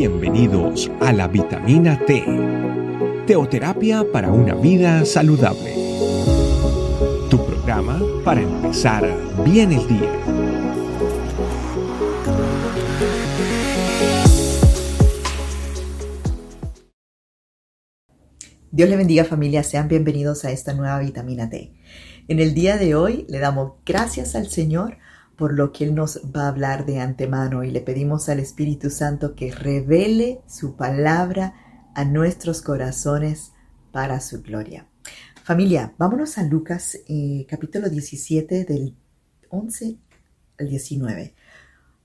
Bienvenidos a la vitamina T, teoterapia para una vida saludable. Tu programa para empezar bien el día. Dios le bendiga familia, sean bienvenidos a esta nueva vitamina T. En el día de hoy le damos gracias al Señor por lo que Él nos va a hablar de antemano y le pedimos al Espíritu Santo que revele su palabra a nuestros corazones para su gloria. Familia, vámonos a Lucas eh, capítulo 17 del 11 al 19.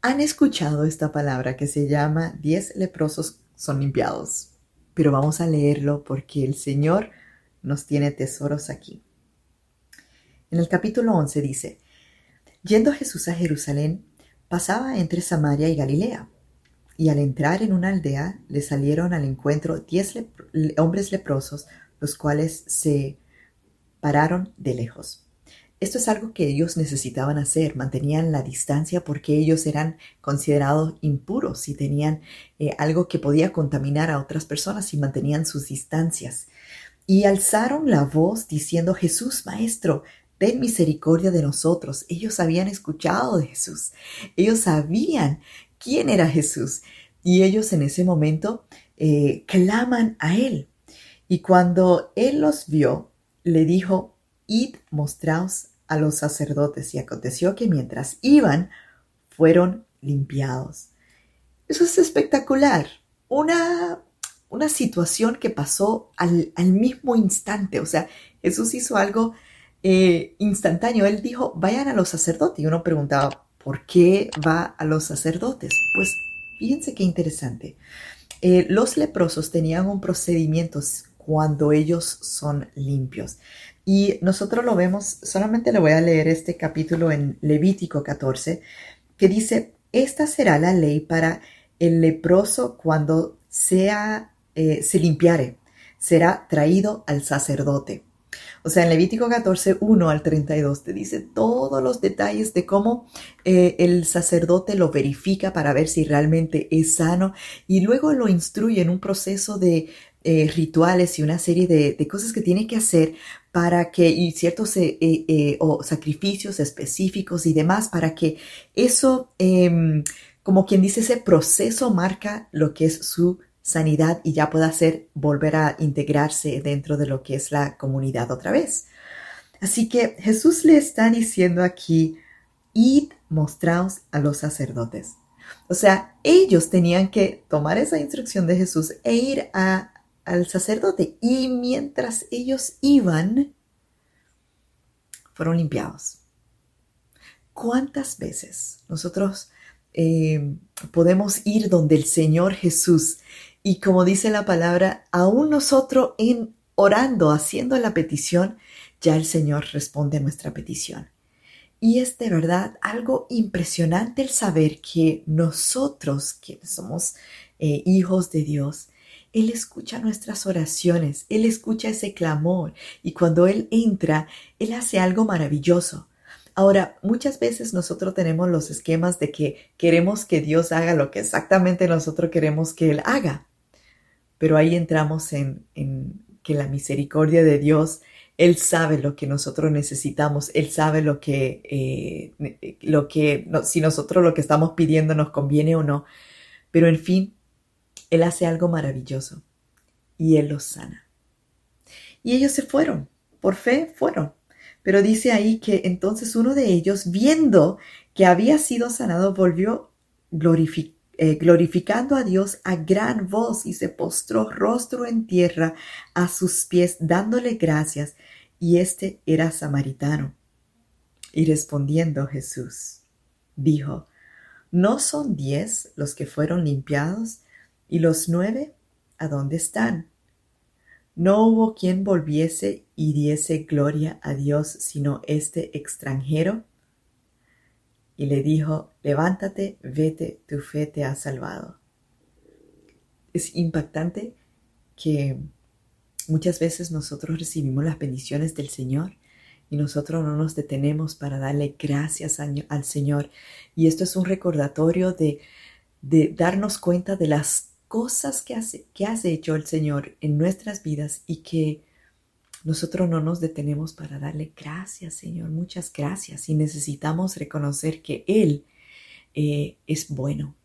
¿Han escuchado esta palabra que se llama 10 leprosos son limpiados? Pero vamos a leerlo porque el Señor nos tiene tesoros aquí. En el capítulo 11 dice, Yendo Jesús a Jerusalén, pasaba entre Samaria y Galilea, y al entrar en una aldea le salieron al encuentro diez hombres leprosos, los cuales se pararon de lejos. Esto es algo que ellos necesitaban hacer, mantenían la distancia porque ellos eran considerados impuros y tenían eh, algo que podía contaminar a otras personas y mantenían sus distancias. Y alzaron la voz diciendo, Jesús, Maestro, ten misericordia de nosotros. Ellos habían escuchado de Jesús. Ellos sabían quién era Jesús. Y ellos en ese momento eh, claman a Él. Y cuando Él los vio, le dijo, id, mostraos a los sacerdotes. Y aconteció que mientras iban, fueron limpiados. Eso es espectacular. Una, una situación que pasó al, al mismo instante. O sea, Jesús hizo algo eh, instantáneo. Él dijo, vayan a los sacerdotes. Y uno preguntaba, ¿por qué va a los sacerdotes? Pues fíjense qué interesante. Eh, los leprosos tenían un procedimiento cuando ellos son limpios. Y nosotros lo vemos, solamente le voy a leer este capítulo en Levítico 14, que dice, esta será la ley para el leproso cuando sea, eh, se limpiare, será traído al sacerdote. O sea, en Levítico 14, 1 al 32 te dice todos los detalles de cómo eh, el sacerdote lo verifica para ver si realmente es sano y luego lo instruye en un proceso de eh, rituales y una serie de, cosas que tiene que hacer para que, y ciertos eh, o sacrificios específicos y demás, para que eso, em, como quien dice, ese proceso marca lo que es su sanidad y ya pueda hacer volver a integrarse dentro de lo que es la comunidad otra vez. Así que Jesús le está diciendo aquí, id, mostraos a los sacerdotes. O sea, ellos tenían que tomar esa instrucción de Jesús e ir al sacerdote. Y mientras ellos iban, fueron limpiados. ¿Cuántas veces nosotros eh, podemos ir donde el Señor Jesús y como dice la palabra, aún nosotros en orando, haciendo la petición, ya el Señor responde a nuestra petición. Y es de verdad algo impresionante el saber que nosotros, quienes somos eh, hijos de Dios, Él escucha nuestras oraciones, Él escucha ese clamor y cuando Él entra, Él hace algo maravilloso. Ahora, muchas veces nosotros tenemos los esquemas de que queremos que Dios haga lo que exactamente nosotros queremos que Él haga. Pero ahí entramos en, que la misericordia de Dios, Él sabe lo que nosotros necesitamos, Él sabe lo que, eh, lo que si nosotros lo que estamos pidiendo nos conviene o no. Pero en fin, Él hace algo maravilloso y Él los sana. Y ellos se fueron, por fe fueron. Pero dice ahí que entonces uno de ellos, viendo que había sido sanado, volvió glorificado eh, glorificando a Dios a gran voz y se postró rostro en tierra a sus pies dándole gracias y este era samaritano. Y respondiendo Jesús, dijo, ¿no son diez los que fueron limpiados y los nueve a dónde están? No hubo quien volviese y diese gloria a Dios sino este extranjero y le dijo, levántate, vete, tu fe te ha salvado. Es impactante que muchas veces nosotros recibimos las bendiciones del Señor y nosotros no nos detenemos para darle gracias al Señor. Y esto es un recordatorio de, darnos cuenta de las cosas que, hace, que hecho el Señor en nuestras vidas y que nosotros no nos detenemos para darle gracias, Señor, muchas gracias. Y necesitamos reconocer que Él eh, es bueno.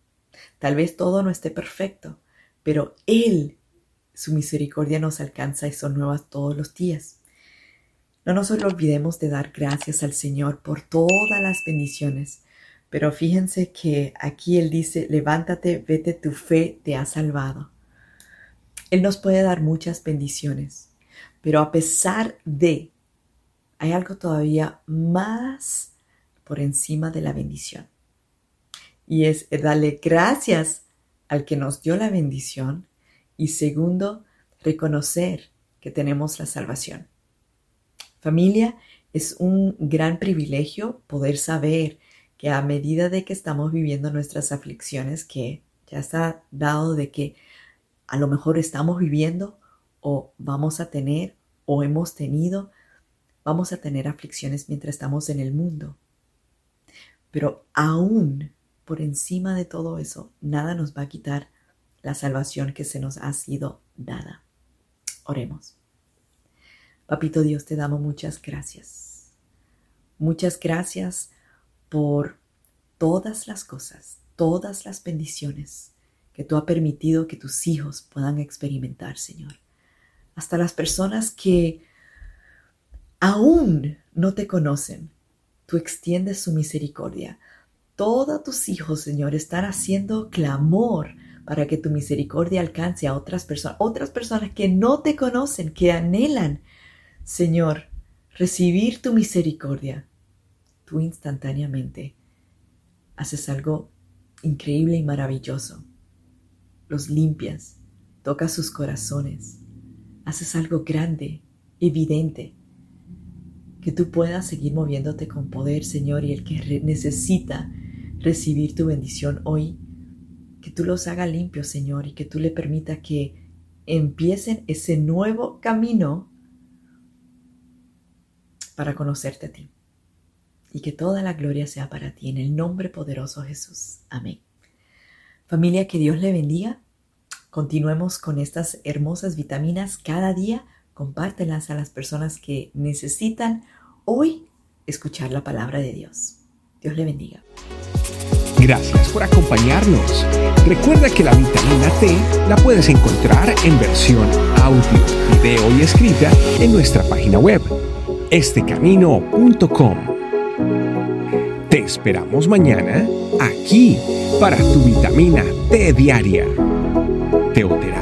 Tal vez todo no esté perfecto, pero Él, su misericordia nos alcanza y son nuevas todos los días. No nos olvidemos de dar gracias al Señor por todas las bendiciones. Pero fíjense que aquí Él dice, levántate, vete, tu fe te ha salvado. Él nos puede dar muchas bendiciones, pero a pesar de, hay algo todavía más por encima de la bendición. Y es darle gracias al que nos dio la bendición y segundo, reconocer que tenemos la salvación. Familia, es un gran privilegio poder saber que a medida de que estamos viviendo nuestras aflicciones, que ya está dado de que a lo mejor estamos viviendo o vamos a tener o hemos tenido, vamos a tener aflicciones mientras estamos en el mundo. Pero aún por encima de todo eso, nada nos va a quitar la salvación que se nos ha sido dada. Oremos. Papito Dios, te damos muchas gracias. Muchas gracias por todas las cosas, todas las bendiciones que tú has permitido que tus hijos puedan experimentar, Señor. Hasta las personas que aún no te conocen, tú extiendes su misericordia. Todos tus hijos, Señor, están haciendo clamor para que tu misericordia alcance a otras personas, otras personas que no te conocen, que anhelan Señor, recibir tu misericordia, tú instantáneamente haces algo increíble y maravilloso. Los limpias, tocas sus corazones, haces algo grande, evidente, que tú puedas seguir moviéndote con poder, Señor, y el que necesita recibir tu bendición hoy, que tú los haga limpios, Señor, y que tú le permita que empiecen ese nuevo camino para conocerte a ti. Y que toda la gloria sea para ti en el nombre poderoso Jesús. Amén. Familia, que Dios le bendiga. Continuemos con estas hermosas vitaminas cada día. Compártelas a las personas que necesitan hoy escuchar la palabra de Dios. Dios le bendiga. Gracias por acompañarnos. Recuerda que la vitamina T la puedes encontrar en versión audio, video y escrita en nuestra página web estecamino.com. Te esperamos mañana aquí para tu vitamina T diaria.